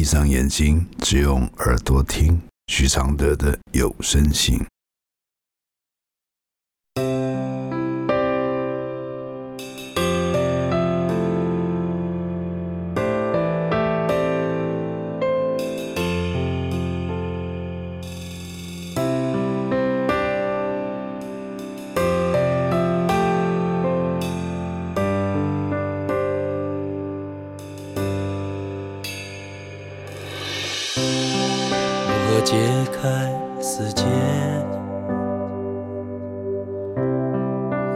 闭上眼睛，只用耳朵听徐常德的有声信。解开死结，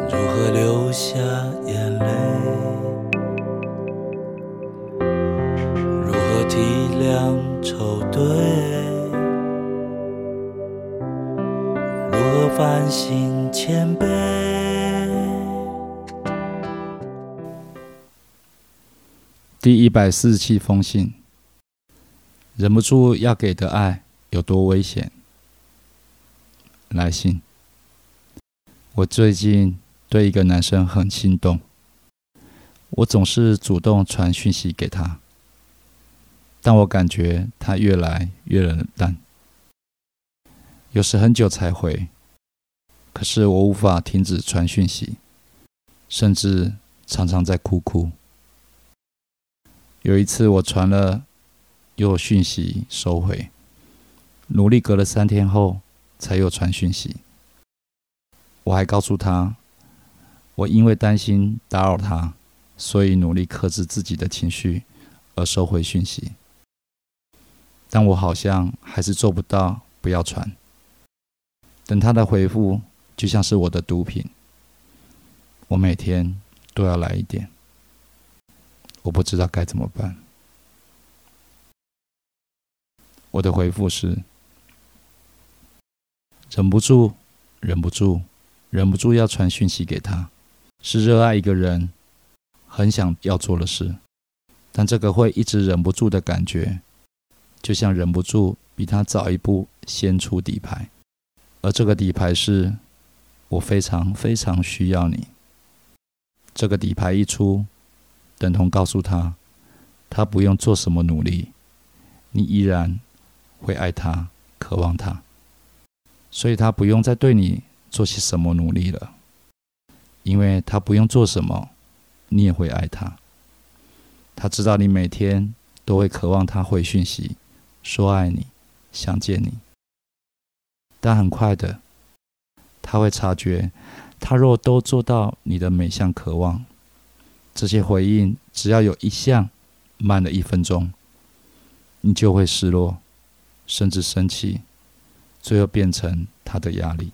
如何流下眼泪？如何体谅愁对？如何反省谦卑？第一百四十七封信，忍不住要给的爱。有多危险？来信。我最近对一个男生很心动，我总是主动传讯息给他，但我感觉他越来越冷淡，有时很久才回。可是我无法停止传讯息，甚至常常在哭哭。有一次我传了，又讯息收回。努力隔了三天后，才有传讯息。我还告诉他，我因为担心打扰他，所以努力克制自己的情绪，而收回讯息。但我好像还是做不到不要传。等他的回复，就像是我的毒品，我每天都要来一点。我不知道该怎么办。我的回复是。忍不住，忍不住，忍不住要传讯息给他，是热爱一个人，很想要做的事。但这个会一直忍不住的感觉，就像忍不住比他早一步先出底牌，而这个底牌是，我非常非常需要你。这个底牌一出，等同告诉他，他不用做什么努力，你依然会爱他，渴望他。所以他不用再对你做些什么努力了，因为他不用做什么，你也会爱他。他知道你每天都会渴望他回讯息，说爱你，想见你。但很快的，他会察觉，他若都做到你的每项渴望，这些回应只要有一项慢了一分钟，你就会失落，甚至生气。最后变成他的压力，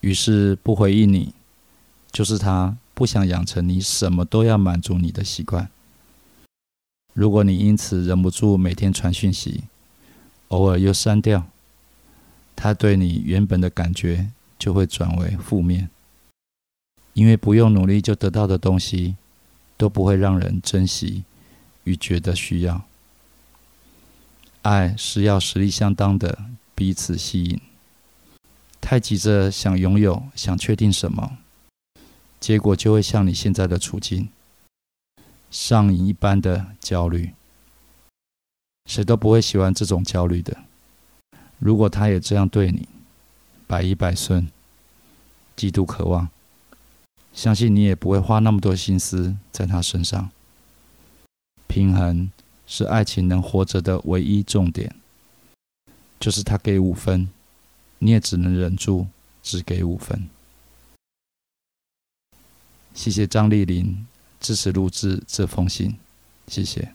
于是不回应你，就是他不想养成你什么都要满足你的习惯。如果你因此忍不住每天传讯息，偶尔又删掉，他对你原本的感觉就会转为负面，因为不用努力就得到的东西，都不会让人珍惜与觉得需要。爱是要实力相当的彼此吸引，太急着想拥有、想确定什么，结果就会像你现在的处境，上瘾一般的焦虑。谁都不会喜欢这种焦虑的。如果他也这样对你，百依百顺，极度渴望，相信你也不会花那么多心思在他身上。平衡。是爱情能活着的唯一重点，就是他给五分，你也只能忍住，只给五分。谢谢张丽玲支持录制这封信，谢谢。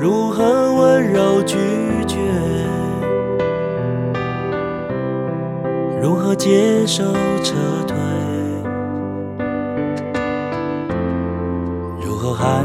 如何温柔拒绝？如何接受撤退？如何喊